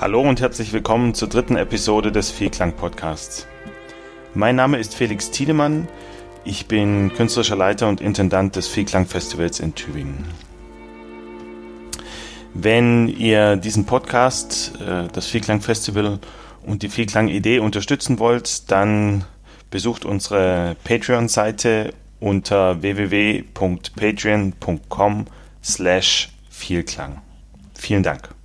Hallo und herzlich willkommen zur dritten Episode des Vielklang Podcasts. Mein Name ist Felix Tiedemann. Ich bin künstlerischer Leiter und Intendant des Vielklang Festivals in Tübingen. Wenn ihr diesen Podcast, äh, das Vielklang Festival und die Vielklang Idee unterstützen wollt, dann besucht unsere Patreon-Seite unter www.patreon.com slash Vielklang. Vielen Dank.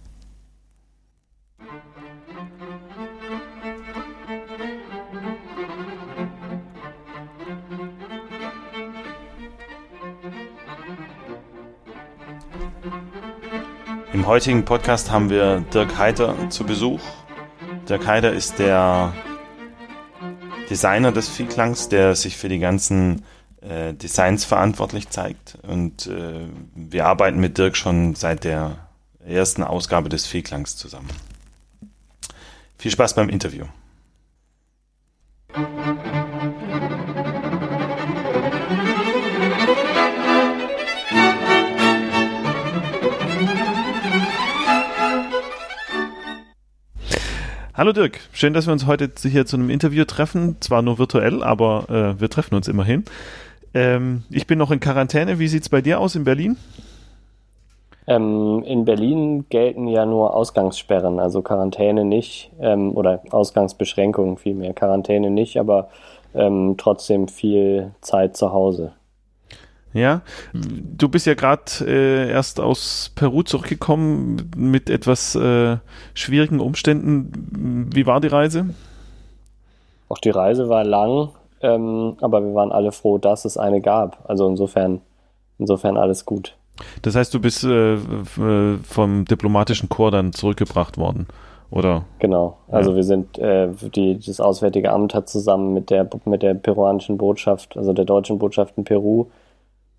Im heutigen Podcast haben wir Dirk Heiter zu Besuch. Dirk Heiter ist der Designer des Vielklangs, der sich für die ganzen äh, Designs verantwortlich zeigt. Und äh, wir arbeiten mit Dirk schon seit der ersten Ausgabe des Vielklangs zusammen. Viel Spaß beim Interview. Hallo Dirk, schön, dass wir uns heute hier zu einem Interview treffen. Zwar nur virtuell, aber äh, wir treffen uns immerhin. Ähm, ich bin noch in Quarantäne. Wie sieht es bei dir aus in Berlin? Ähm, in Berlin gelten ja nur Ausgangssperren, also Quarantäne nicht ähm, oder Ausgangsbeschränkungen vielmehr. Quarantäne nicht, aber ähm, trotzdem viel Zeit zu Hause. Ja, du bist ja gerade äh, erst aus Peru zurückgekommen mit etwas äh, schwierigen Umständen. Wie war die Reise? Auch die Reise war lang, ähm, aber wir waren alle froh, dass es eine gab. Also insofern, insofern alles gut. Das heißt, du bist äh, vom diplomatischen Chor dann zurückgebracht worden, oder? Genau. Also ja. wir sind, äh, die, das Auswärtige Amt hat zusammen mit der mit der peruanischen Botschaft, also der deutschen Botschaft in Peru,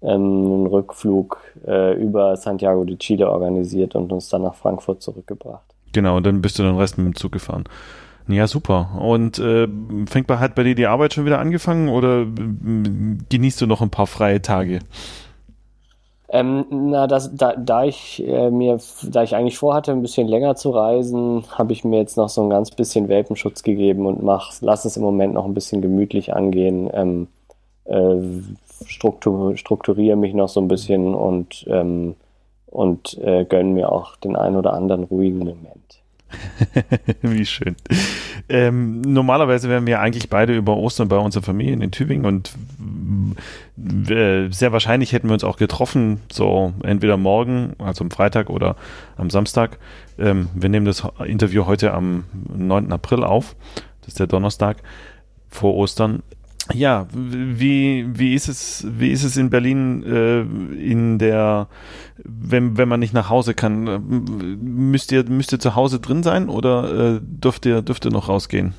ähm, einen Rückflug äh, über Santiago de Chile organisiert und uns dann nach Frankfurt zurückgebracht. Genau, und dann bist du den Rest mit dem Zug gefahren. Ja, super. Und äh, fängt bei, hat bei dir die Arbeit schon wieder angefangen oder äh, genießt du noch ein paar freie Tage? Ähm, na, das, da, da ich äh, mir, da ich eigentlich vorhatte, ein bisschen länger zu reisen, habe ich mir jetzt noch so ein ganz bisschen Welpenschutz gegeben und mach, lass es im Moment noch ein bisschen gemütlich angehen. Ähm, äh, struktur, strukturiere mich noch so ein bisschen und, ähm, und äh, gönne mir auch den einen oder anderen ruhigen Moment. Wie schön. Ähm, normalerweise wären wir eigentlich beide über Ostern bei unserer Familie in Tübingen und äh, sehr wahrscheinlich hätten wir uns auch getroffen, so entweder morgen, also am Freitag oder am Samstag. Ähm, wir nehmen das Interview heute am 9. April auf. Das ist der Donnerstag vor Ostern. Ja, wie, wie ist es, wie ist es in Berlin äh, in der, wenn, wenn man nicht nach Hause kann, äh, müsst ihr, müsst ihr zu Hause drin sein oder äh, dürft ihr, dürft ihr noch rausgehen?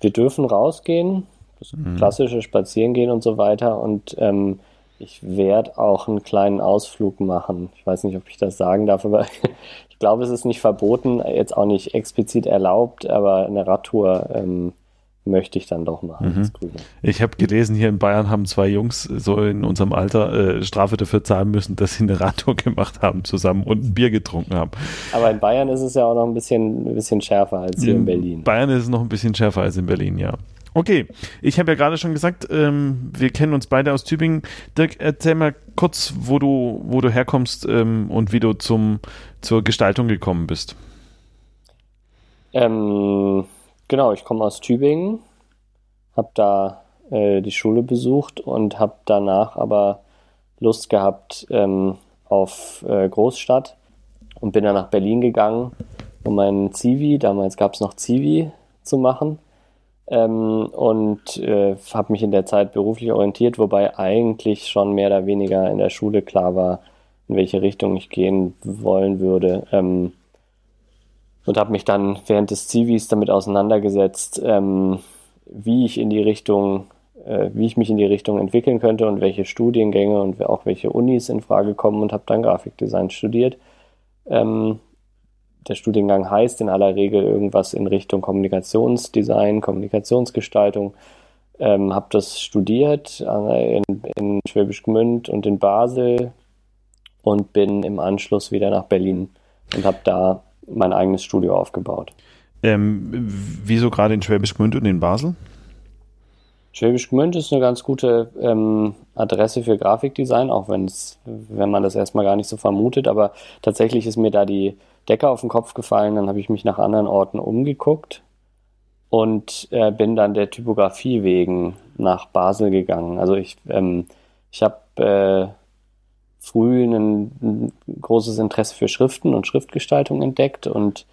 Wir dürfen rausgehen, das mhm. klassische Spazierengehen und so weiter und ähm, ich werde auch einen kleinen Ausflug machen. Ich weiß nicht, ob ich das sagen darf, aber ich glaube, es ist nicht verboten, jetzt auch nicht explizit erlaubt, aber eine Radtour ähm, möchte ich dann doch machen. Mhm. Ich habe gelesen, hier in Bayern haben zwei Jungs so in unserem Alter äh, Strafe dafür zahlen müssen, dass sie eine Radtour gemacht haben zusammen und ein Bier getrunken haben. Aber in Bayern ist es ja auch noch ein bisschen, ein bisschen schärfer als hier in, in Berlin. Bayern ist es noch ein bisschen schärfer als in Berlin, ja. Okay, ich habe ja gerade schon gesagt, ähm, wir kennen uns beide aus Tübingen. Dirk, erzähl mal kurz, wo du, wo du herkommst ähm, und wie du zum, zur Gestaltung gekommen bist. Ähm, Genau, ich komme aus Tübingen, habe da äh, die Schule besucht und habe danach aber Lust gehabt ähm, auf äh, Großstadt und bin dann nach Berlin gegangen, um meinen Zivi, damals gab es noch Zivi, zu machen. Ähm, und äh, habe mich in der Zeit beruflich orientiert, wobei eigentlich schon mehr oder weniger in der Schule klar war, in welche Richtung ich gehen wollen würde. Ähm, und habe mich dann während des Zivis damit auseinandergesetzt, ähm, wie ich in die Richtung, äh, wie ich mich in die Richtung entwickeln könnte und welche Studiengänge und auch welche Unis in Frage kommen und habe dann Grafikdesign studiert. Ähm, der Studiengang heißt in aller Regel irgendwas in Richtung Kommunikationsdesign, Kommunikationsgestaltung. Ähm, habe das studiert äh, in, in Schwäbisch Gmünd und in Basel und bin im Anschluss wieder nach Berlin und habe da mein eigenes Studio aufgebaut. Ähm, wieso gerade in Schwäbisch Gmünd und in Basel? Schwäbisch Gmünd ist eine ganz gute ähm, Adresse für Grafikdesign, auch wenn wenn man das erstmal gar nicht so vermutet. Aber tatsächlich ist mir da die Decke auf den Kopf gefallen. Dann habe ich mich nach anderen Orten umgeguckt und äh, bin dann der Typografie wegen nach Basel gegangen. Also ich, ähm, ich habe äh, früh ein, ein, großes Interesse für Schriften und Schriftgestaltung entdeckt und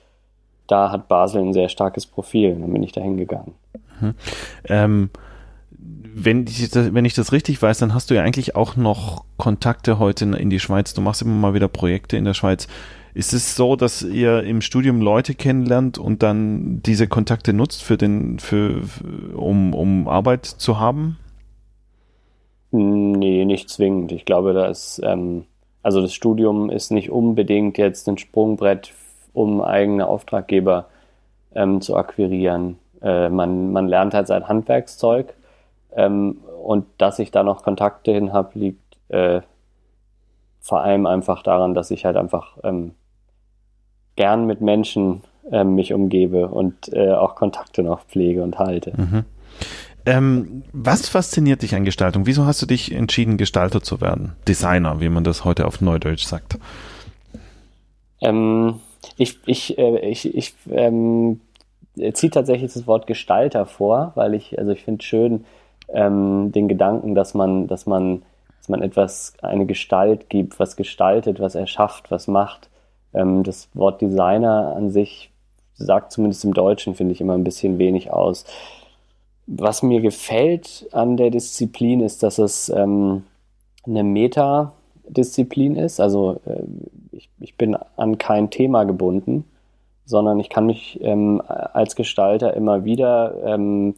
da hat Basel ein sehr starkes Profil. Dann bin ich da hingegangen. Mhm. Ähm, wenn, ich das, wenn ich das richtig weiß, dann hast du ja eigentlich auch noch Kontakte heute in die Schweiz. Du machst immer mal wieder Projekte in der Schweiz. Ist es so, dass ihr im Studium Leute kennenlernt und dann diese Kontakte nutzt für den, für, um, um Arbeit zu haben? Nee, nicht zwingend. Ich glaube, da ist, ähm, also das Studium ist nicht unbedingt jetzt ein Sprungbrett, um eigene Auftraggeber ähm, zu akquirieren. Äh, man, man lernt halt sein Handwerkszeug ähm, und dass ich da noch Kontakte hin habe, liegt äh, vor allem einfach daran, dass ich halt einfach ähm, gern mit Menschen äh, mich umgebe und äh, auch Kontakte noch pflege und halte. Mhm. Ähm, was fasziniert dich an Gestaltung? Wieso hast du dich entschieden, Gestalter zu werden? Designer, wie man das heute auf Neudeutsch sagt. Ähm, ich ich, äh, ich, ich ähm, ziehe tatsächlich das Wort Gestalter vor, weil ich, also ich finde schön ähm, den Gedanken, dass man, dass man, dass man etwas, eine Gestalt gibt, was gestaltet, was erschafft, was macht. Ähm, das Wort Designer an sich sagt zumindest im Deutschen, finde ich, immer ein bisschen wenig aus. Was mir gefällt an der Disziplin ist, dass es ähm, eine Metadisziplin ist. Also äh, ich, ich bin an kein Thema gebunden, sondern ich kann mich ähm, als Gestalter immer wieder ähm,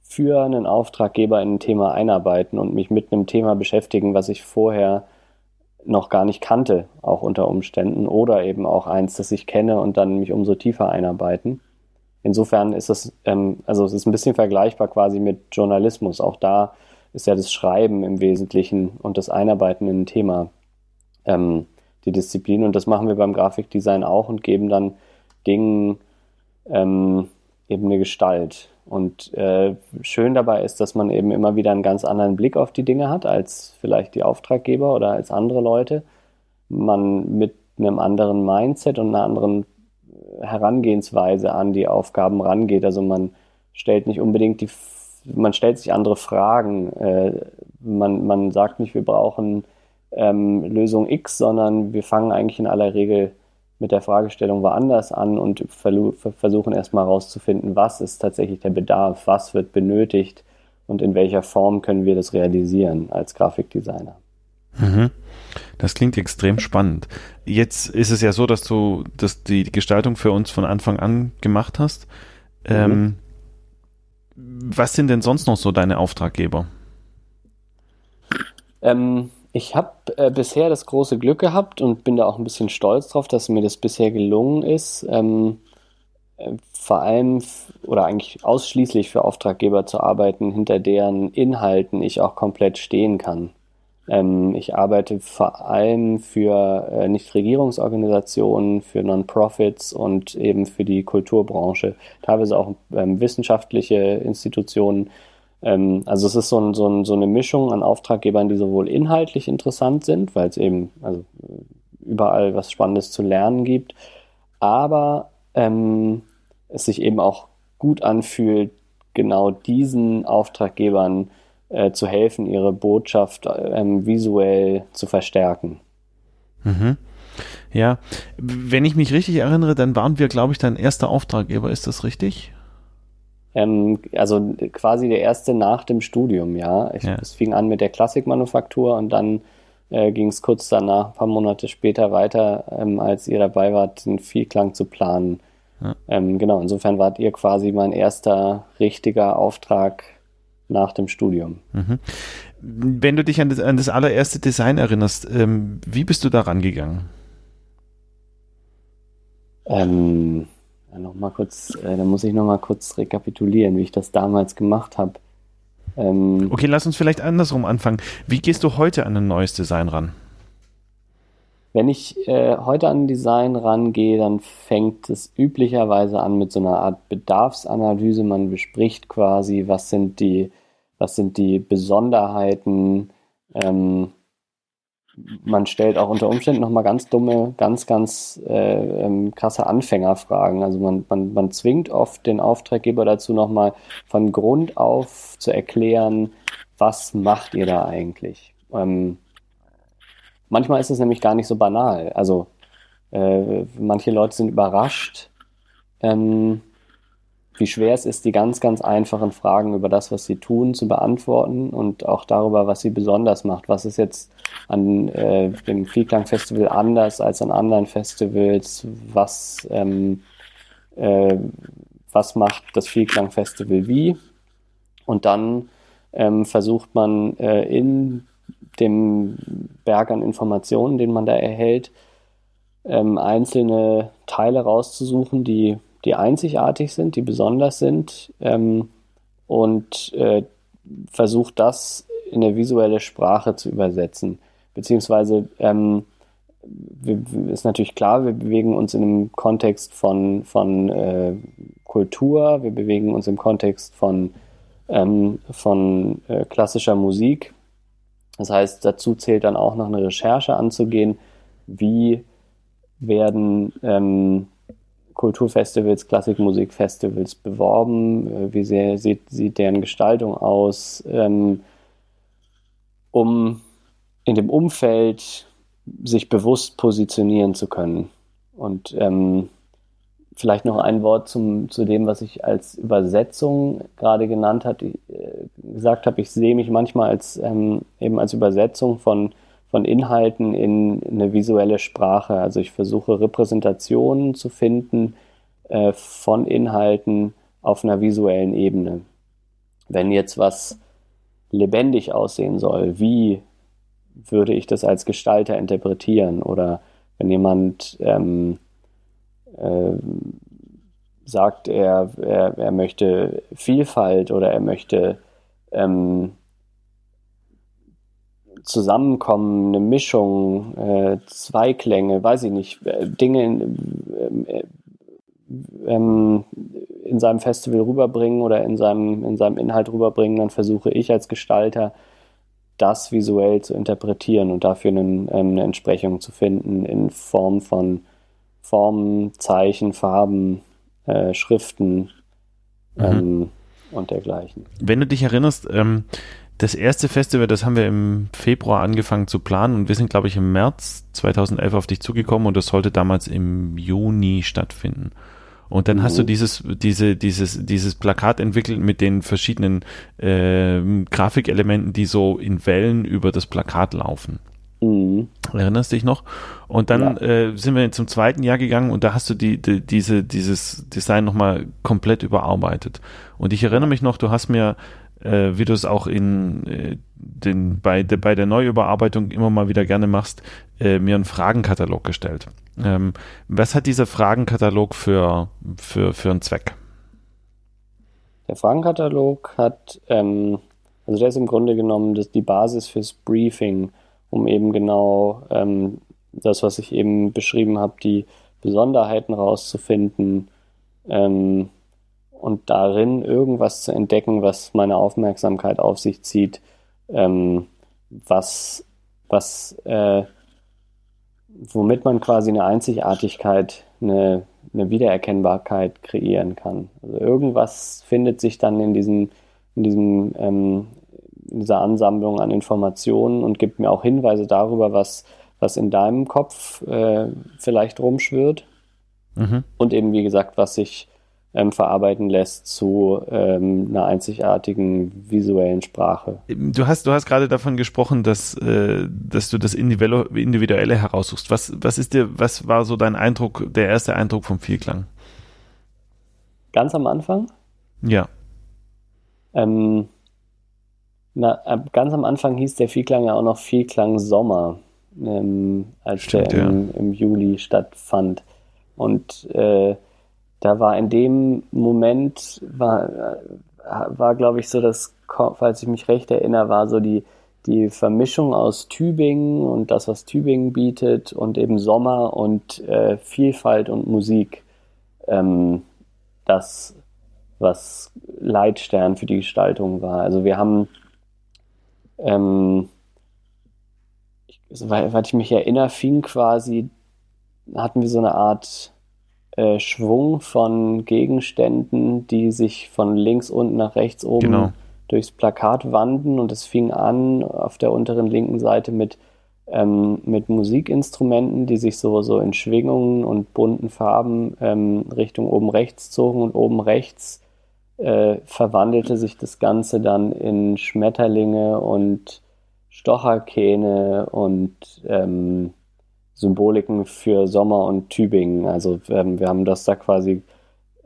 für einen Auftraggeber in ein Thema einarbeiten und mich mit einem Thema beschäftigen, was ich vorher noch gar nicht kannte, auch unter Umständen, oder eben auch eins, das ich kenne und dann mich umso tiefer einarbeiten. Insofern ist es, ähm, also es ist ein bisschen vergleichbar quasi mit Journalismus. Auch da ist ja das Schreiben im Wesentlichen und das Einarbeiten in ein Thema ähm, die Disziplin. Und das machen wir beim Grafikdesign auch und geben dann Dingen ähm, eben eine Gestalt. Und äh, schön dabei ist, dass man eben immer wieder einen ganz anderen Blick auf die Dinge hat als vielleicht die Auftraggeber oder als andere Leute. Man mit einem anderen Mindset und einer anderen Herangehensweise an die Aufgaben rangeht. Also man stellt nicht unbedingt die, man stellt sich andere Fragen. Äh, man, man sagt nicht, wir brauchen ähm, Lösung X, sondern wir fangen eigentlich in aller Regel mit der Fragestellung woanders an und versuchen erstmal herauszufinden, was ist tatsächlich der Bedarf, was wird benötigt und in welcher Form können wir das realisieren als Grafikdesigner. Mhm. Das klingt extrem spannend. Jetzt ist es ja so, dass du dass die Gestaltung für uns von Anfang an gemacht hast. Mhm. Ähm, was sind denn sonst noch so deine Auftraggeber? Ähm, ich habe äh, bisher das große Glück gehabt und bin da auch ein bisschen stolz drauf, dass mir das bisher gelungen ist, ähm, äh, vor allem oder eigentlich ausschließlich für Auftraggeber zu arbeiten, hinter deren Inhalten ich auch komplett stehen kann. Ähm, ich arbeite vor allem für äh, Nichtregierungsorganisationen, für Non-Profits und eben für die Kulturbranche, teilweise auch ähm, wissenschaftliche Institutionen. Ähm, also es ist so, ein, so, ein, so, eine Mischung an Auftraggebern, die sowohl inhaltlich interessant sind, weil es eben also überall was Spannendes zu lernen gibt, aber ähm, es sich eben auch gut anfühlt, genau diesen Auftraggebern äh, zu helfen, ihre Botschaft ähm, visuell zu verstärken. Mhm. Ja, wenn ich mich richtig erinnere, dann waren wir, glaube ich, dein erster Auftraggeber. Ist das richtig? Ähm, also quasi der erste nach dem Studium, ja. Ich, ja. Es fing an mit der Klassikmanufaktur und dann äh, ging es kurz danach, ein paar Monate später weiter, ähm, als ihr dabei wart, den Vielklang zu planen. Ja. Ähm, genau, insofern wart ihr quasi mein erster richtiger Auftrag nach dem Studium. Mhm. Wenn du dich an das, an das allererste Design erinnerst, ähm, wie bist du da rangegangen? Ähm, ja, noch mal kurz, äh, da muss ich noch mal kurz rekapitulieren, wie ich das damals gemacht habe. Ähm, okay, lass uns vielleicht andersrum anfangen. Wie gehst du heute an ein neues Design ran? wenn ich äh, heute an Design rangehe, dann fängt es üblicherweise an mit so einer Art Bedarfsanalyse. Man bespricht quasi, was sind die, was sind die Besonderheiten. Ähm, man stellt auch unter Umständen nochmal ganz dumme, ganz, ganz äh, ähm, krasse Anfängerfragen. Also man, man, man zwingt oft den Auftraggeber dazu, nochmal von Grund auf zu erklären, was macht ihr da eigentlich? Ähm, manchmal ist es nämlich gar nicht so banal. Also äh, manche Leute sind überrascht, ähm, wie schwer es ist, die ganz, ganz einfachen Fragen über das, was sie tun, zu beantworten und auch darüber, was sie besonders macht. Was ist jetzt an äh, dem Vielklang Festival anders als an anderen Festivals? Was, ähm, äh, was macht das Vielklang Festival wie? Und dann ähm, versucht man äh, in dem Berg an Informationen, den man da erhält, ähm, einzelne Teile rauszusuchen, die, die einzigartig sind, die besonders sind ähm, und äh, versucht das in eine visuelle Sprache zu übersetzen. Beziehungsweise ähm, ist natürlich klar, wir bewegen uns in einem Kontext von, von äh, Kultur, wir bewegen uns im Kontext von, ähm, von äh, klassischer Musik das heißt, dazu zählt dann auch noch eine Recherche anzugehen, wie werden ähm, Kulturfestivals, Klassikmusikfestivals beworben, äh, wie sehr, sieht, sieht deren Gestaltung aus, ähm, um in dem Umfeld sich bewusst positionieren zu können. Und ähm, vielleicht noch ein Wort zum, zu dem, was ich als Übersetzung gerade genannt hat, äh, gesagt habe. Ich sehe mich manchmal als ähm, eben als Übersetzung von, von Inhalten in eine visuelle Sprache. Also ich versuche Repräsentationen zu finden äh, von Inhalten auf einer visuellen Ebene. Wenn jetzt was lebendig aussehen soll, wie würde ich das als Gestalter interpretieren? Oder wenn jemand ähm, äh, sagt, er, er, er möchte Vielfalt oder er möchte ähm, Zusammenkommen, eine Mischung, äh, Zweiklänge, weiß ich nicht, äh, Dinge in, äh, ähm, in seinem Festival rüberbringen oder in seinem, in seinem Inhalt rüberbringen, dann versuche ich als Gestalter, das visuell zu interpretieren und dafür einen, ähm, eine Entsprechung zu finden in Form von Formen, Zeichen, Farben, äh, Schriften mhm. ähm, und dergleichen. Wenn du dich erinnerst, ähm, das erste Festival, das haben wir im Februar angefangen zu planen und wir sind, glaube ich, im März 2011 auf dich zugekommen und das sollte damals im Juni stattfinden. Und dann mhm. hast du mhm. dieses, diese, dieses, dieses Plakat entwickelt mit den verschiedenen äh, Grafikelementen, die so in Wellen über das Plakat laufen. Mhm. Erinnerst dich noch? Und dann ja. äh, sind wir zum zweiten Jahr gegangen und da hast du die, die diese, dieses Design nochmal komplett überarbeitet. Und ich erinnere mich noch, du hast mir, äh, wie du es auch in äh, den, bei, de, bei der Neuüberarbeitung immer mal wieder gerne machst, äh, mir einen Fragenkatalog gestellt. Ähm, was hat dieser Fragenkatalog für, für, für einen Zweck? Der Fragenkatalog hat, ähm, also der ist im Grunde genommen das, die Basis fürs Briefing um eben genau ähm, das, was ich eben beschrieben habe, die Besonderheiten rauszufinden ähm, und darin irgendwas zu entdecken, was meine Aufmerksamkeit auf sich zieht, ähm, was, was, äh, womit man quasi eine Einzigartigkeit, eine, eine Wiedererkennbarkeit kreieren kann. Also irgendwas findet sich dann in diesem, in diesem ähm, in dieser Ansammlung an Informationen und gibt mir auch Hinweise darüber, was, was in deinem Kopf äh, vielleicht rumschwirrt. Mhm. Und eben, wie gesagt, was sich ähm, verarbeiten lässt zu ähm, einer einzigartigen visuellen Sprache. Du hast, du hast gerade davon gesprochen, dass, äh, dass du das Individuelle heraussuchst. Was, was ist dir, was war so dein Eindruck, der erste Eindruck vom Vielklang? Ganz am Anfang? Ja. Ähm, na, ganz am Anfang hieß der Vielklang ja auch noch Vielklang Sommer, ähm, als Stimmt, der im, ja. im, Juli stattfand. Und äh, da war in dem Moment, war, war glaube ich, so das, falls ich mich recht erinnere, war so die, die Vermischung aus Tübingen und das, was Tübingen bietet und eben Sommer und äh, Vielfalt und Musik, ähm, das, was Leitstern für die Gestaltung war. Also wir haben, ähm, weil ich mich erinnere, fing quasi, hatten wir so eine Art äh, Schwung von Gegenständen, die sich von links unten nach rechts oben genau. durchs Plakat wanden und es fing an auf der unteren linken Seite mit, ähm, mit Musikinstrumenten, die sich so, so in Schwingungen und bunten Farben ähm, Richtung oben rechts zogen. Und oben rechts äh, verwandelte sich das Ganze dann in Schmetterlinge und Stocherkähne und ähm, Symboliken für Sommer und Tübingen. Also ähm, wir haben das da quasi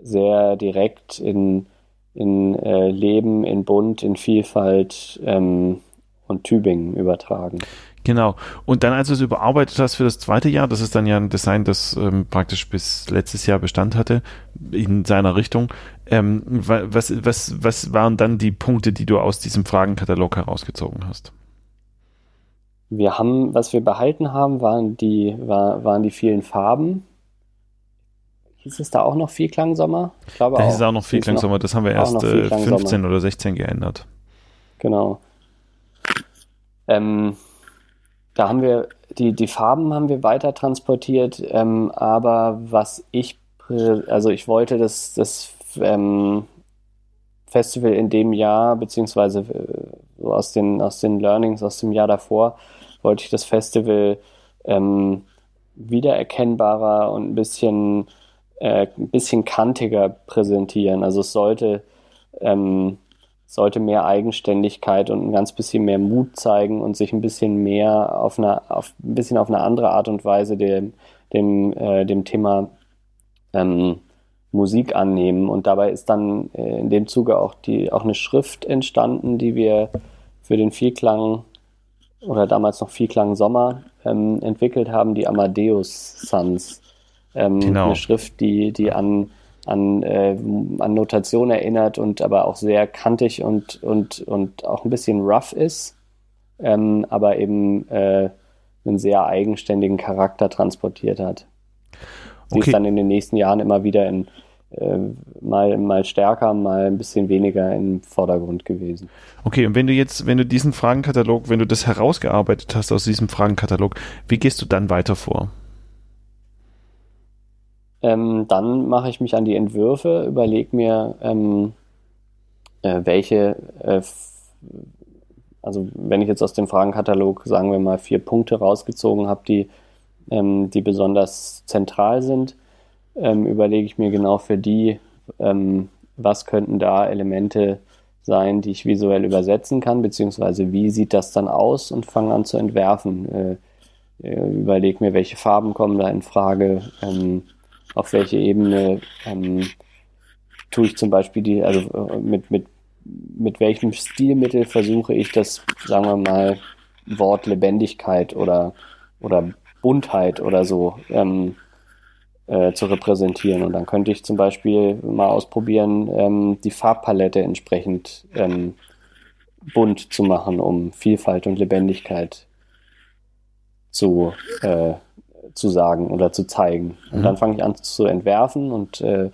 sehr direkt in in äh, Leben, in Bund, in Vielfalt ähm, und Tübingen übertragen. Genau. Und dann, als du es überarbeitet hast für das zweite Jahr, das ist dann ja ein Design, das ähm, praktisch bis letztes Jahr Bestand hatte, in seiner Richtung. Ähm, was, was, was waren dann die Punkte, die du aus diesem Fragenkatalog herausgezogen hast? Wir haben, was wir behalten haben, waren die, war, waren die vielen Farben, Hieß es da auch noch Vierklangsommer? Ich glaube da auch. hieß es auch noch Vierklangsommer. Das haben wir erst äh, 15 oder 16 geändert. Genau. Ähm, da haben wir, die, die Farben haben wir weiter transportiert, ähm, aber was ich, also ich wollte das, das ähm, Festival in dem Jahr, beziehungsweise äh, aus, den, aus den Learnings aus dem Jahr davor, wollte ich das Festival ähm, wiedererkennbarer und ein bisschen äh, ein bisschen kantiger präsentieren. Also es sollte, ähm, sollte mehr Eigenständigkeit und ein ganz bisschen mehr Mut zeigen und sich ein bisschen mehr auf eine, auf, ein bisschen auf eine andere Art und Weise dem, dem, äh, dem Thema ähm, Musik annehmen. Und dabei ist dann äh, in dem Zuge auch die auch eine Schrift entstanden, die wir für den Vielklang oder damals noch Vielklang Sommer ähm, entwickelt haben, die Amadeus Sons. Ähm, genau. Eine Schrift, die, die an, an, äh, an Notation erinnert und aber auch sehr kantig und, und, und auch ein bisschen rough ist, ähm, aber eben äh, einen sehr eigenständigen Charakter transportiert hat. Die okay. ist dann in den nächsten Jahren immer wieder in, mal, mal stärker, mal ein bisschen weniger im Vordergrund gewesen. Okay, und wenn du jetzt, wenn du diesen Fragenkatalog, wenn du das herausgearbeitet hast aus diesem Fragenkatalog, wie gehst du dann weiter vor? Ähm, dann mache ich mich an die Entwürfe, überlege mir, ähm, äh, welche, äh, also wenn ich jetzt aus dem Fragenkatalog, sagen wir mal, vier Punkte rausgezogen habe, die, ähm, die besonders zentral sind, ähm, überlege ich mir genau für die, ähm, was könnten da Elemente sein, die ich visuell übersetzen kann, beziehungsweise wie sieht das dann aus und fange an zu entwerfen. Äh, äh überlege mir, welche Farben kommen da in Frage, ähm, auf welche Ebene ähm, tue ich zum Beispiel die, also äh, mit, mit, mit welchem Stilmittel versuche ich das, sagen wir mal, Wort Lebendigkeit oder, oder Buntheit oder so ähm, äh, zu repräsentieren. Und dann könnte ich zum Beispiel mal ausprobieren, ähm, die Farbpalette entsprechend ähm, bunt zu machen, um Vielfalt und Lebendigkeit zu äh, zu sagen oder zu zeigen. Und mhm. dann fange ich an zu entwerfen und äh,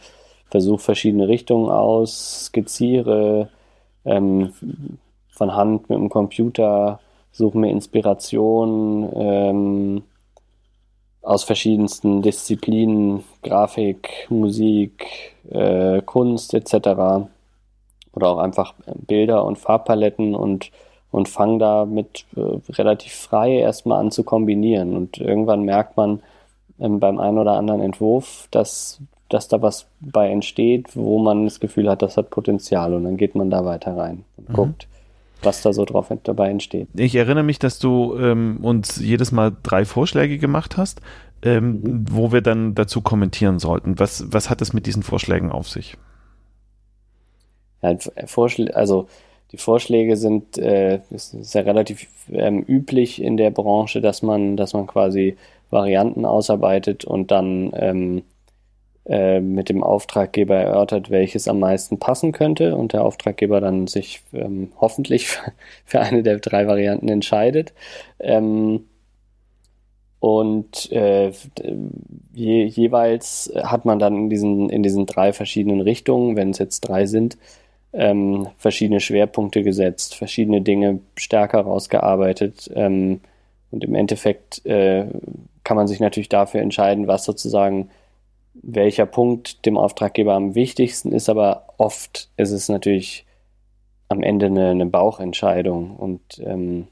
versuche verschiedene Richtungen aus, skizziere ähm, von Hand mit dem Computer, suche mir Inspiration ähm, aus verschiedensten Disziplinen, Grafik, Musik, äh, Kunst etc. Oder auch einfach Bilder und Farbpaletten und und fange damit äh, relativ frei erstmal an zu kombinieren. Und irgendwann merkt man ähm, beim einen oder anderen Entwurf, dass, dass da was bei entsteht, wo man das Gefühl hat, das hat Potenzial. Und dann geht man da weiter rein und mhm. guckt, was da so drauf dabei entsteht. Ich erinnere mich, dass du ähm, uns jedes Mal drei Vorschläge gemacht hast, ähm, mhm. wo wir dann dazu kommentieren sollten. Was, was hat es mit diesen Vorschlägen auf sich? Ja, also die Vorschläge sind, äh, ist, ist ja relativ ähm, üblich in der Branche, dass man, dass man quasi Varianten ausarbeitet und dann ähm, äh, mit dem Auftraggeber erörtert, welches am meisten passen könnte und der Auftraggeber dann sich ähm, hoffentlich für eine der drei Varianten entscheidet. Ähm, und äh, je, jeweils hat man dann in diesen, in diesen drei verschiedenen Richtungen, wenn es jetzt drei sind, ähm, verschiedene Schwerpunkte gesetzt, verschiedene Dinge stärker rausgearbeitet. Ähm, und im Endeffekt äh, kann man sich natürlich dafür entscheiden, was sozusagen welcher Punkt dem Auftraggeber am wichtigsten ist, aber oft ist es natürlich am Ende eine, eine Bauchentscheidung und ähm,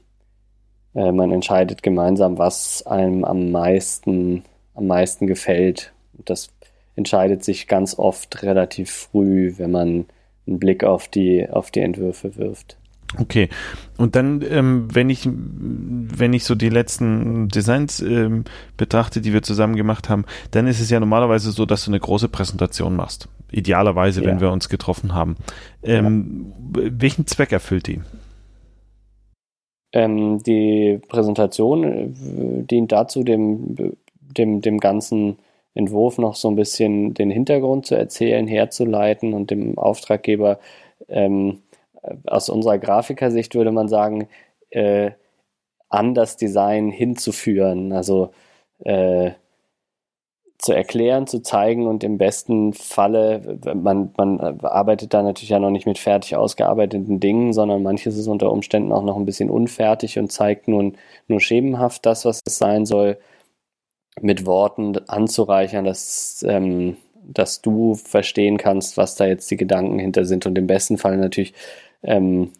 äh, man entscheidet gemeinsam, was einem am meisten, am meisten gefällt. Das entscheidet sich ganz oft relativ früh, wenn man einen Blick auf die, auf die Entwürfe wirft. Okay. Und dann, ähm, wenn ich, wenn ich so die letzten Designs ähm, betrachte, die wir zusammen gemacht haben, dann ist es ja normalerweise so, dass du eine große Präsentation machst. Idealerweise, ja. wenn wir uns getroffen haben. Ähm, ja. Welchen Zweck erfüllt die? Ähm, die Präsentation äh, dient dazu, dem, dem, dem ganzen Entwurf noch so ein bisschen den Hintergrund zu erzählen, herzuleiten und dem Auftraggeber ähm, aus unserer Grafikersicht würde man sagen, äh, an das Design hinzuführen. Also äh, zu erklären, zu zeigen und im besten Falle, man, man arbeitet da natürlich ja noch nicht mit fertig ausgearbeiteten Dingen, sondern manches ist unter Umständen auch noch ein bisschen unfertig und zeigt nur, nur schemenhaft das, was es sein soll, mit Worten anzureichern, dass, ähm, dass du verstehen kannst, was da jetzt die Gedanken hinter sind und im besten Fall natürlich ähm,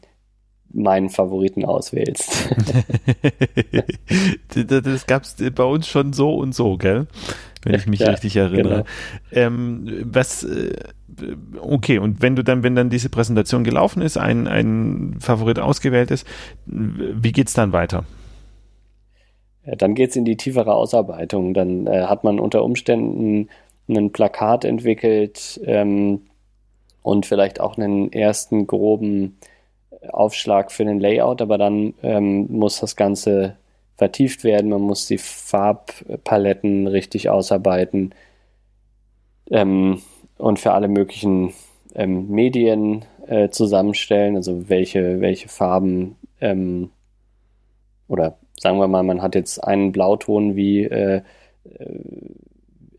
meinen Favoriten auswählst. das gab es bei uns schon so und so, gell? Wenn ich mich ja, richtig erinnere. Genau. Ähm, was, äh, okay, und wenn du dann, wenn dann diese Präsentation gelaufen ist, ein, ein Favorit ausgewählt ist, wie geht's dann weiter? dann geht es in die tiefere Ausarbeitung. Dann äh, hat man unter Umständen ein Plakat entwickelt, ähm, und vielleicht auch einen ersten groben Aufschlag für den Layout, aber dann ähm, muss das Ganze vertieft werden, man muss die Farbpaletten richtig ausarbeiten ähm, und für alle möglichen ähm, Medien äh, zusammenstellen, also welche, welche Farben ähm, oder sagen wir mal, man hat jetzt einen Blauton wie äh, äh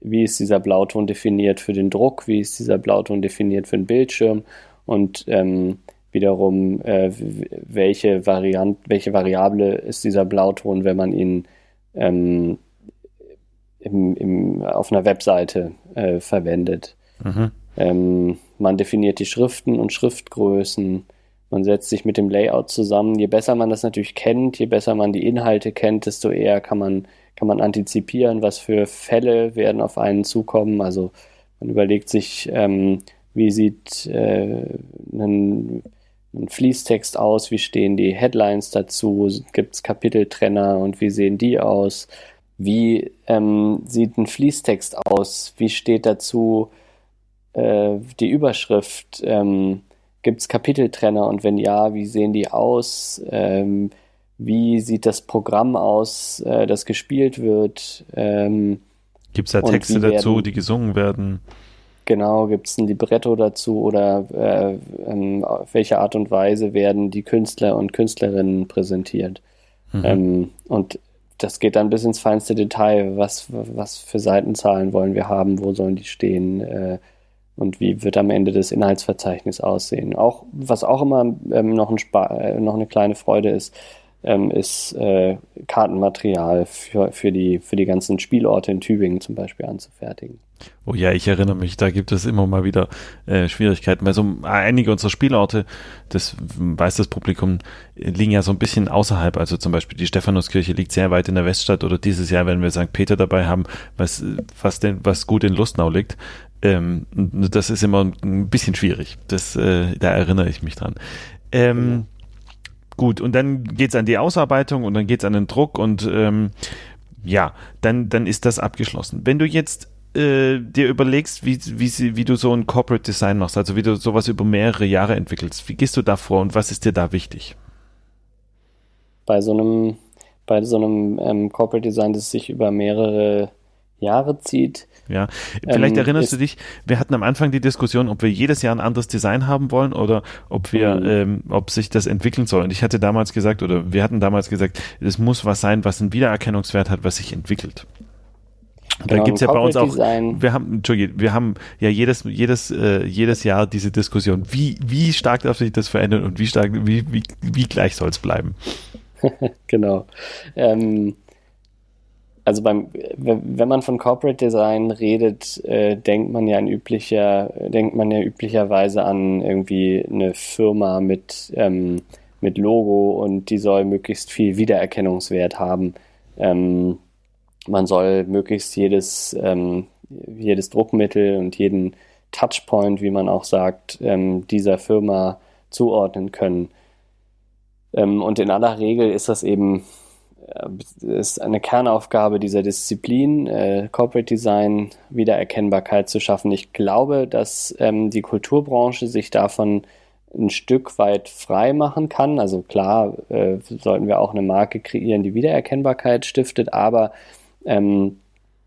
wie ist dieser Blauton definiert für den Druck, wie ist dieser Blauton definiert für den Bildschirm und ähm, wiederum, äh, welche, Variant, welche Variable ist dieser Blauton, wenn man ihn ähm, im, im, auf einer Webseite äh, verwendet. Mhm. Ähm, man definiert die Schriften und Schriftgrößen. Man setzt sich mit dem Layout zusammen. Je besser man das natürlich kennt, je besser man die Inhalte kennt, desto eher kann man kann man antizipieren, was für Fälle werden auf einen zukommen. Also man überlegt sich, ähm, wie sieht äh, ein, ein Fließtext aus, wie stehen die Headlines dazu, gibt es Kapiteltrenner und wie sehen die aus, wie ähm, sieht ein Fließtext aus, wie steht dazu äh, die Überschrift, ähm, gibt es Kapiteltrenner? Und wenn ja, wie sehen die aus, ähm, wie sieht das Programm aus, äh, das gespielt wird. Ähm, gibt es da Texte dazu, werden, die gesungen werden? Genau, gibt es ein Libretto dazu oder äh, ähm, auf welche Art und Weise werden die Künstler und Künstlerinnen präsentiert? Mhm. Ähm, und das geht dann bis ins feinste Detail. Was, was für Seitenzahlen wollen wir haben? Wo sollen die stehen? Äh, und wie wird am Ende das Inhaltsverzeichnis aussehen? Auch, was auch immer ähm, noch, ein äh, noch eine kleine Freude ist, ähm, ist äh, Kartenmaterial für, für, die, für die ganzen Spielorte in Tübingen zum Beispiel anzufertigen. Oh ja, ich erinnere mich, da gibt es immer mal wieder äh, Schwierigkeiten, weil so einige unserer Spielorte, das weiß das Publikum, liegen ja so ein bisschen außerhalb. Also zum Beispiel die Stephanuskirche liegt sehr weit in der Weststadt oder dieses Jahr, wenn wir St. Peter dabei haben, was, was, denn, was gut in Lustnau liegt. Ähm, das ist immer ein bisschen schwierig. Das, äh, da erinnere ich mich dran. Ähm, ja. Gut, und dann geht es an die Ausarbeitung und dann geht es an den Druck und ähm, ja, dann, dann ist das abgeschlossen. Wenn du jetzt äh, dir überlegst, wie, wie, wie du so ein Corporate Design machst, also wie du sowas über mehrere Jahre entwickelst, wie gehst du da vor und was ist dir da wichtig? Bei so einem, bei so einem ähm, Corporate Design, das sich über mehrere Jahre zieht. Ja, vielleicht ähm, erinnerst du dich, wir hatten am Anfang die Diskussion, ob wir jedes Jahr ein anderes Design haben wollen oder ob wir, mhm. ähm, ob sich das entwickeln soll. Und ich hatte damals gesagt, oder wir hatten damals gesagt, es muss was sein, was einen Wiedererkennungswert hat, was sich entwickelt. Genau, da gibt's ja bei uns auch, Design. wir haben, Entschuldigung, wir haben ja jedes, jedes, äh, jedes Jahr diese Diskussion, wie, wie stark darf sich das verändern und wie stark, wie, wie, wie gleich soll es bleiben? genau. Ähm, also beim, wenn man von Corporate Design redet, äh, denkt man ja üblicher, denkt man ja üblicherweise an irgendwie eine Firma mit, ähm, mit Logo und die soll möglichst viel Wiedererkennungswert haben. Ähm, man soll möglichst jedes, ähm, jedes Druckmittel und jeden Touchpoint, wie man auch sagt, ähm, dieser Firma zuordnen können. Ähm, und in aller Regel ist das eben ist eine Kernaufgabe dieser Disziplin, äh, Corporate Design, Wiedererkennbarkeit zu schaffen. Ich glaube, dass ähm, die Kulturbranche sich davon ein Stück weit frei machen kann. Also klar äh, sollten wir auch eine Marke kreieren, die Wiedererkennbarkeit stiftet, aber ähm,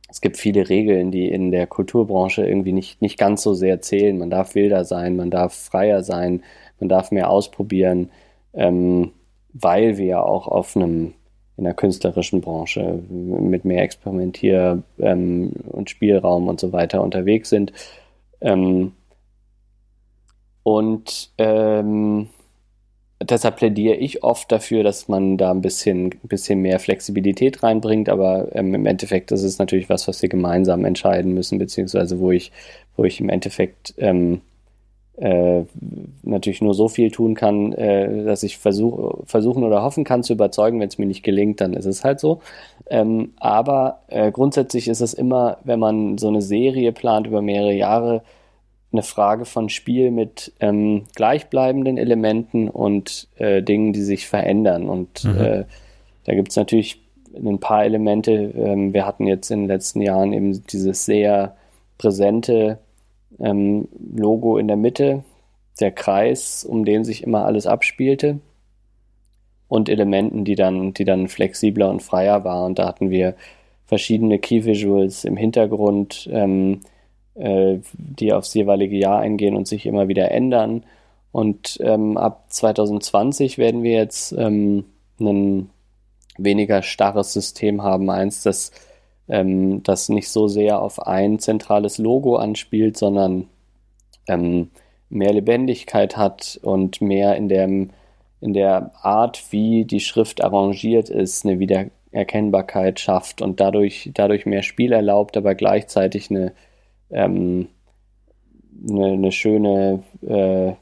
es gibt viele Regeln, die in der Kulturbranche irgendwie nicht, nicht ganz so sehr zählen. Man darf wilder sein, man darf freier sein, man darf mehr ausprobieren, ähm, weil wir ja auch auf einem in der künstlerischen Branche mit mehr Experimentier- ähm, und Spielraum und so weiter unterwegs sind. Ähm, und ähm, deshalb plädiere ich oft dafür, dass man da ein bisschen, bisschen mehr Flexibilität reinbringt, aber ähm, im Endeffekt ist es natürlich was, was wir gemeinsam entscheiden müssen, beziehungsweise wo ich, wo ich im Endeffekt ähm, äh, natürlich nur so viel tun kann, äh, dass ich versuch, versuchen oder hoffen kann zu überzeugen. Wenn es mir nicht gelingt, dann ist es halt so. Ähm, aber äh, grundsätzlich ist es immer, wenn man so eine Serie plant über mehrere Jahre, eine Frage von Spiel mit ähm, gleichbleibenden Elementen und äh, Dingen, die sich verändern. Und mhm. äh, da gibt es natürlich ein paar Elemente. Ähm, wir hatten jetzt in den letzten Jahren eben dieses sehr präsente ähm, Logo in der Mitte, der Kreis, um den sich immer alles abspielte und Elementen, die dann, die dann flexibler und freier waren. Und da hatten wir verschiedene Key Visuals im Hintergrund, ähm, äh, die aufs jeweilige Jahr eingehen und sich immer wieder ändern. Und ähm, ab 2020 werden wir jetzt ähm, ein weniger starres System haben. Eins, das, ähm, das nicht so sehr auf ein zentrales Logo anspielt, sondern ähm, mehr Lebendigkeit hat und mehr in, dem, in der Art, wie die Schrift arrangiert ist, eine Wiedererkennbarkeit schafft und dadurch, dadurch mehr Spiel erlaubt, aber gleichzeitig eine ähm, eine, eine, schöne äh,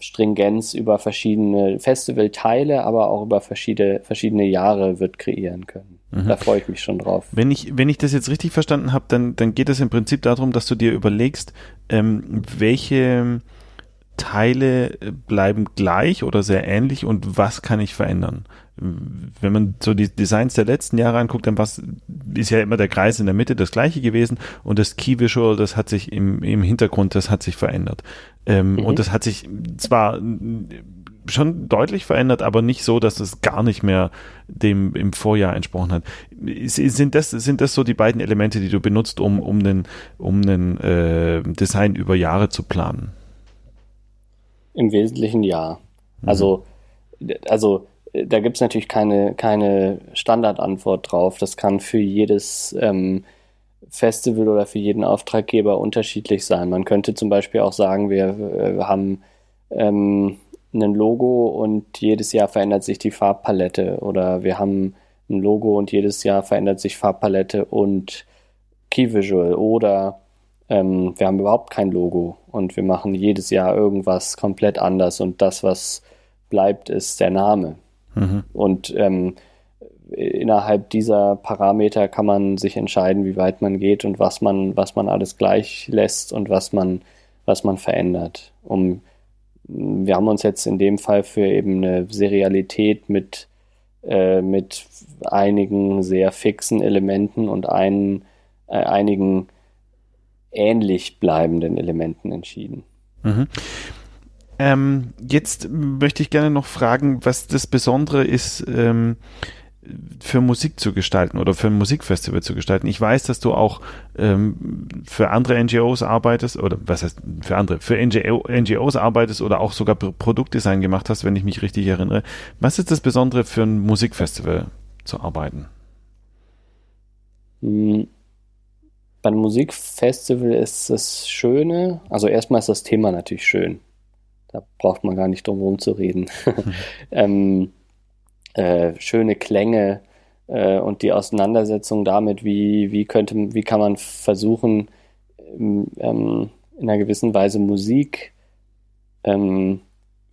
Stringenz über verschiedene Festivalteile, aber auch über verschiedene, verschiedene Jahre wird kreieren können. Mhm. Da freue ich mich schon drauf. Wenn ich, wenn ich das jetzt richtig verstanden habe, dann, dann geht es im Prinzip darum, dass du dir überlegst, ähm, welche Teile bleiben gleich oder sehr ähnlich und was kann ich verändern? wenn man so die Designs der letzten Jahre anguckt, dann was ist ja immer der Kreis in der Mitte das gleiche gewesen und das Key Visual, das hat sich im, im Hintergrund, das hat sich verändert. Ähm, mhm. Und das hat sich zwar schon deutlich verändert, aber nicht so, dass es gar nicht mehr dem im Vorjahr entsprochen hat. Sind das, sind das so die beiden Elemente, die du benutzt, um, um einen, um einen äh, Design über Jahre zu planen? Im Wesentlichen ja. Mhm. Also, also da gibt es natürlich keine, keine Standardantwort drauf. Das kann für jedes ähm, Festival oder für jeden Auftraggeber unterschiedlich sein. Man könnte zum Beispiel auch sagen, wir, äh, haben ähm, ein Logo und jedes Jahr verändert sich die Farbpalette oder wir haben ein Logo und jedes Jahr verändert sich Farbpalette und Key Visual oder ähm, wir haben überhaupt kein Logo und wir machen jedes Jahr irgendwas komplett anders und das, was bleibt, ist der Name. Mhm. Und ähm, innerhalb dieser Parameter kann man sich entscheiden, wie weit man geht und was man, was man alles gleich lässt und was man, was man verändert. Um, wir haben uns jetzt in dem Fall für eben eine Serialität mit, äh, mit einigen sehr fixen Elementen und einen, äh, einigen ähnlich bleibenden Elementen entschieden. Mhm. Ähm, jetzt möchte ich gerne noch fragen, was das Besondere ist ähm, für Musik zu gestalten oder für ein Musikfestival zu gestalten. Ich weiß, dass du auch ähm, für andere NGOs arbeitest oder was heißt für andere, für NGO, NGOs arbeitest oder auch sogar Produktdesign gemacht hast, wenn ich mich richtig erinnere. Was ist das Besondere für ein Musikfestival zu arbeiten? Hm. Beim Musikfestival ist das Schöne, also erstmal ist das Thema natürlich schön. Da braucht man gar nicht drum herum zu reden. Ähm, äh, schöne Klänge äh, und die Auseinandersetzung damit, wie, wie könnte, wie kann man versuchen, ähm, ähm, in einer gewissen Weise Musik ähm,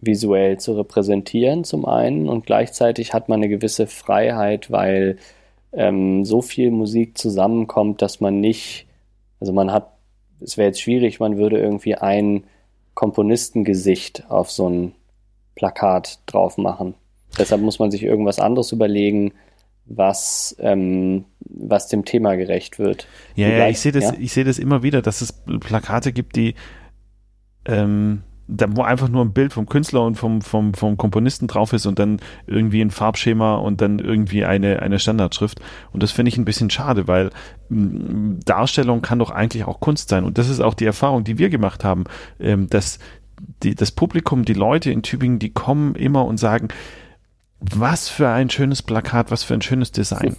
visuell zu repräsentieren zum einen und gleichzeitig hat man eine gewisse Freiheit, weil ähm, so viel Musik zusammenkommt, dass man nicht, also man hat, es wäre jetzt schwierig, man würde irgendwie ein Komponistengesicht auf so ein Plakat drauf machen. Deshalb muss man sich irgendwas anderes überlegen, was, ähm, was dem Thema gerecht wird. Ja, ja ich sehe das, ja? ich das immer wieder, dass es Plakate gibt, die ähm, da, wo einfach nur ein Bild vom Künstler und vom, vom, vom Komponisten drauf ist und dann irgendwie ein Farbschema und dann irgendwie eine, eine Standardschrift. Und das finde ich ein bisschen schade, weil m, Darstellung kann doch eigentlich auch Kunst sein. Und das ist auch die Erfahrung, die wir gemacht haben, ähm, dass die, das Publikum, die Leute in Tübingen, die kommen immer und sagen, was für ein schönes Plakat, was für ein schönes Design.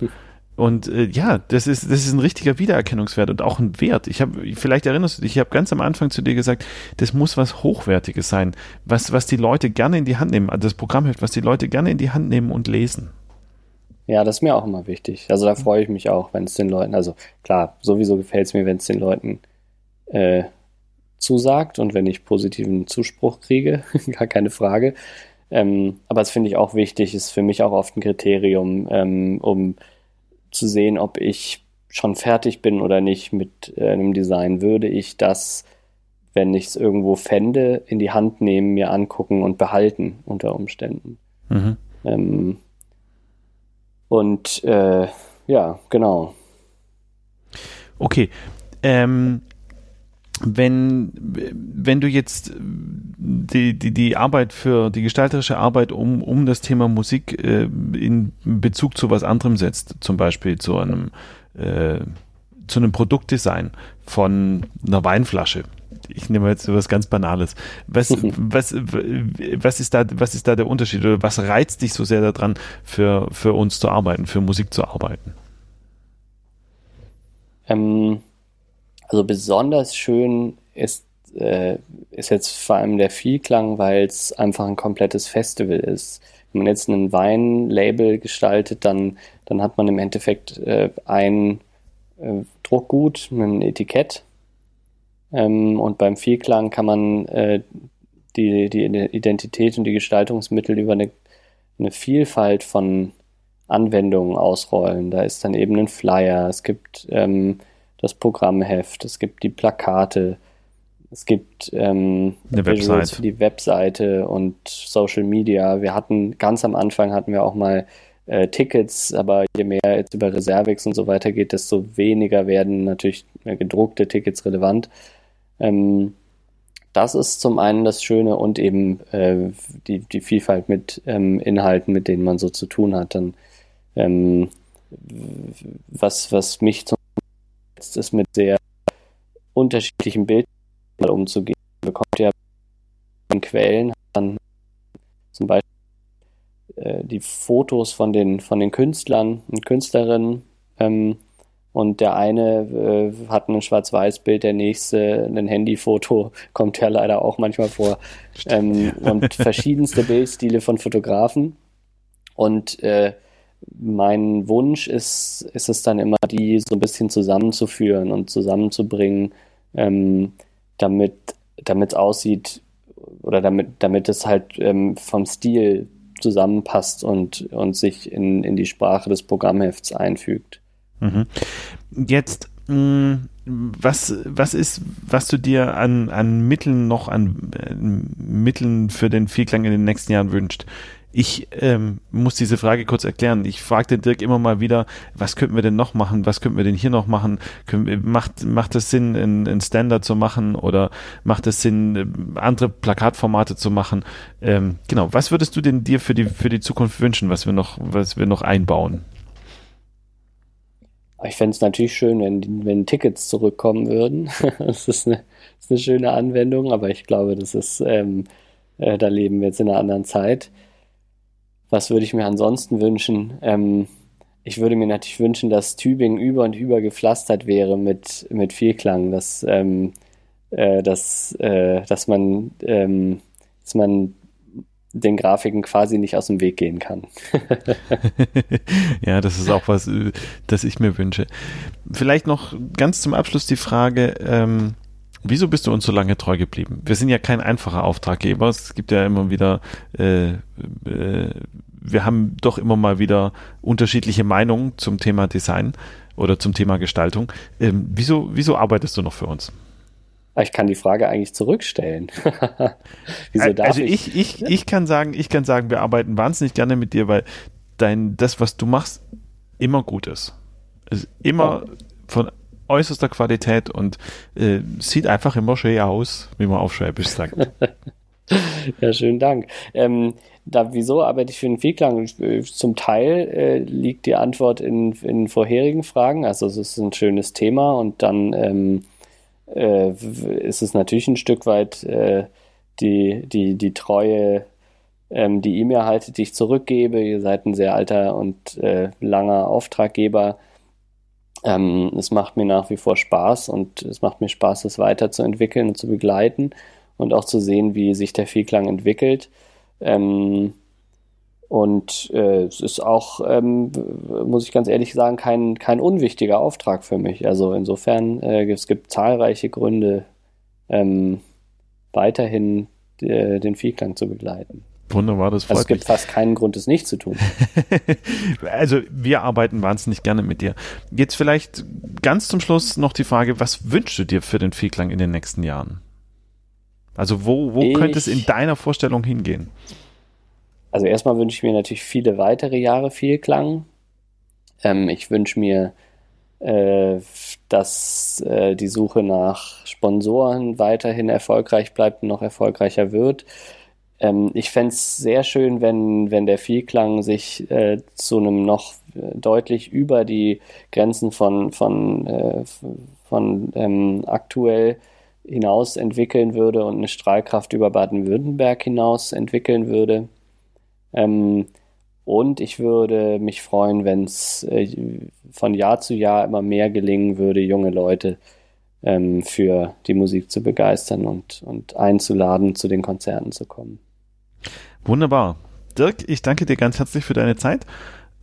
Und äh, ja, das ist, das ist ein richtiger Wiedererkennungswert und auch ein Wert. Ich habe, vielleicht erinnerst du dich, ich habe ganz am Anfang zu dir gesagt, das muss was Hochwertiges sein, was, was die Leute gerne in die Hand nehmen, also das Programmheft, was die Leute gerne in die Hand nehmen und lesen. Ja, das ist mir auch immer wichtig. Also da freue ich mich auch, wenn es den Leuten, also klar, sowieso gefällt es mir, wenn es den Leuten äh, zusagt und wenn ich positiven Zuspruch kriege, gar keine Frage. Ähm, aber das finde ich auch wichtig, ist für mich auch oft ein Kriterium, ähm, um zu sehen, ob ich schon fertig bin oder nicht mit äh, einem Design. Würde ich das, wenn ich es irgendwo fände, in die Hand nehmen, mir angucken und behalten unter Umständen. Mhm. Ähm, und äh, ja, genau. Okay. Ähm, wenn, wenn du jetzt die, die, die Arbeit für die gestalterische Arbeit um, um das Thema Musik äh, in Bezug zu was anderem setzt, zum Beispiel zu einem, äh, zu einem Produktdesign von einer Weinflasche. Ich nehme jetzt was ganz Banales. Was, was, was, ist da, was ist da der Unterschied oder was reizt dich so sehr daran, für, für uns zu arbeiten, für Musik zu arbeiten? Ähm also besonders schön ist, äh, ist jetzt vor allem der Vielklang, weil es einfach ein komplettes Festival ist. Wenn man jetzt ein Weinlabel gestaltet, dann, dann hat man im Endeffekt äh, ein äh, Druckgut mit einem Etikett. Ähm, und beim Vielklang kann man äh, die, die Identität und die Gestaltungsmittel über eine, eine Vielfalt von Anwendungen ausrollen. Da ist dann eben ein Flyer, es gibt ähm, das Programmheft, es gibt die Plakate, es gibt ähm, Eine Website. für die Webseite und Social Media. Wir hatten ganz am Anfang hatten wir auch mal äh, Tickets, aber je mehr jetzt über Reservix und so weiter geht, desto weniger werden natürlich gedruckte Tickets relevant. Ähm, das ist zum einen das Schöne und eben äh, die, die Vielfalt mit ähm, Inhalten, mit denen man so zu tun hat. Dann, ähm, was, was mich zum jetzt ist mit sehr unterschiedlichen Bildern umzugehen. Man bekommt ja in Quellen dann zum Beispiel äh, die Fotos von den, von den Künstlern und Künstlerinnen ähm, und der eine äh, hat ein Schwarz-Weiß-Bild, der nächste ein Handyfoto, kommt ja leider auch manchmal vor. Ähm, und verschiedenste Bildstile von Fotografen. Und äh, mein Wunsch ist, ist es dann immer, die so ein bisschen zusammenzuführen und zusammenzubringen, ähm, damit es aussieht oder damit, damit es halt ähm, vom Stil zusammenpasst und, und sich in, in die Sprache des Programmhefts einfügt. Mhm. Jetzt, mh, mm, was, was ist, was du dir an, an Mitteln noch, an äh, Mitteln für den Vielklang in den nächsten Jahren wünscht? Ich ähm, muss diese Frage kurz erklären. Ich fragte Dirk immer mal wieder, was könnten wir denn noch machen? Was könnten wir denn hier noch machen? Können, macht, macht es Sinn, ein Standard zu machen oder macht es Sinn, äh, andere Plakatformate zu machen? Ähm, genau. Was würdest du denn dir für die, für die Zukunft wünschen, was wir noch, was wir noch einbauen? Ich fände es natürlich schön, wenn, wenn Tickets zurückkommen würden. das, ist eine, das ist eine schöne Anwendung, aber ich glaube, das ist, ähm, äh, da leben wir jetzt in einer anderen Zeit. Was würde ich mir ansonsten wünschen? Ähm, ich würde mir natürlich wünschen, dass Tübingen über und über gepflastert wäre mit, mit Vielklang, dass, ähm, äh, dass, äh, dass man, ähm, dass man den Grafiken quasi nicht aus dem Weg gehen kann. ja, das ist auch was, äh, das ich mir wünsche. Vielleicht noch ganz zum Abschluss die Frage, ähm, wieso bist du uns so lange treu geblieben? Wir sind ja kein einfacher Auftraggeber. Es gibt ja immer wieder, äh, äh, wir haben doch immer mal wieder unterschiedliche Meinungen zum Thema Design oder zum Thema Gestaltung. Ähm, wieso, wieso arbeitest du noch für uns? Ich kann die Frage eigentlich zurückstellen. Wieso darf also ich, ich, ich, kann sagen, ich kann sagen, wir arbeiten wahnsinnig gerne mit dir, weil dein, das, was du machst, immer gut ist. ist immer von äußerster Qualität und äh, sieht einfach immer schön aus, wie man auf Schwäbisch sagt. ja, schönen Dank. Ähm, da, wieso arbeite ich für den Vielklang? Zum Teil äh, liegt die Antwort in, in vorherigen Fragen. Also es ist ein schönes Thema und dann ähm, äh, ist es natürlich ein Stück weit äh, die, die, die Treue, ähm, die ihr mir haltet, die ich zurückgebe. Ihr seid ein sehr alter und äh, langer Auftraggeber. Ähm, es macht mir nach wie vor Spaß und es macht mir Spaß, es weiterzuentwickeln und zu begleiten und auch zu sehen, wie sich der Vielklang entwickelt. Ähm, und äh, es ist auch, ähm, muss ich ganz ehrlich sagen, kein, kein unwichtiger Auftrag für mich. Also insofern, äh, es gibt zahlreiche Gründe, ähm, weiterhin äh, den Vielklang zu begleiten. Wunderbar, das freut also es gibt mich. fast keinen Grund, es nicht zu tun. also wir arbeiten wahnsinnig gerne mit dir. Jetzt vielleicht ganz zum Schluss noch die Frage, was wünschst du dir für den Vielklang in den nächsten Jahren? Also wo, wo könnte es in deiner Vorstellung hingehen? also erstmal wünsche ich mir natürlich viele weitere Jahre viel Klang. Ähm, ich wünsche mir, äh, dass äh, die Suche nach Sponsoren weiterhin erfolgreich bleibt und noch erfolgreicher wird. Ähm, ich fände es sehr schön, wenn, wenn der Vielklang sich äh, zu einem noch deutlich über die Grenzen von, von, äh, von ähm, aktuell hinaus entwickeln würde und eine Strahlkraft über Baden-Württemberg hinaus entwickeln würde. Ähm, und ich würde mich freuen, wenn es äh, von Jahr zu Jahr immer mehr gelingen würde, junge Leute ähm, für die Musik zu begeistern und, und einzuladen, zu den Konzerten zu kommen. Wunderbar. Dirk, ich danke dir ganz herzlich für deine Zeit.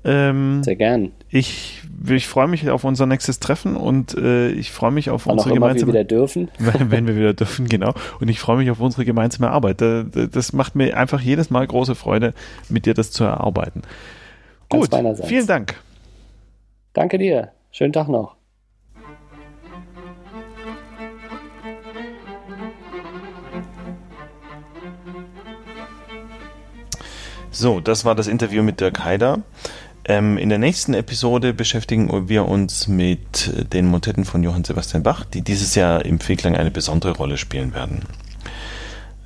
Ähm, Sehr gern. Ich, ich freue mich auf unser nächstes Treffen und äh, ich freue mich auf Wann unsere gemeinsame. Wenn wir wieder dürfen. wenn wir wieder dürfen, genau. Und ich freue mich auf unsere gemeinsame Arbeit. Das macht mir einfach jedes Mal große Freude, mit dir das zu erarbeiten. Gut, vielen Dank. Danke dir. Schönen Tag noch. So, das war das Interview mit Dirk Haider. Ähm, in der nächsten Episode beschäftigen wir uns mit den Motetten von Johann Sebastian Bach, die dieses Jahr im Fehlklang eine besondere Rolle spielen werden.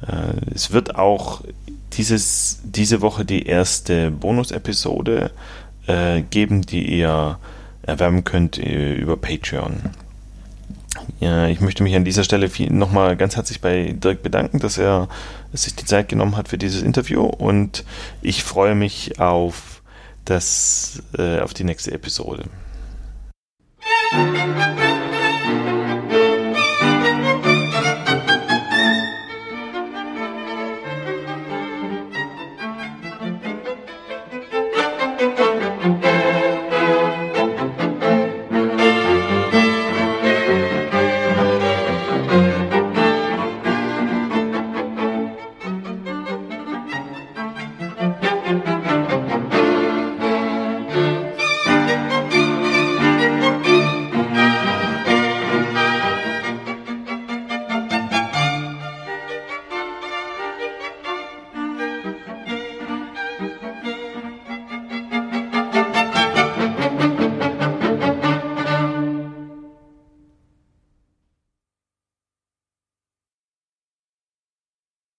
Äh, es wird auch dieses, diese Woche die erste Bonus-Episode äh, geben, die ihr erwerben könnt äh, über Patreon. Ja, ich möchte mich an dieser Stelle nochmal ganz herzlich bei Dirk bedanken, dass er sich die Zeit genommen hat für dieses Interview und ich freue mich auf das, äh, auf die nächste Episode.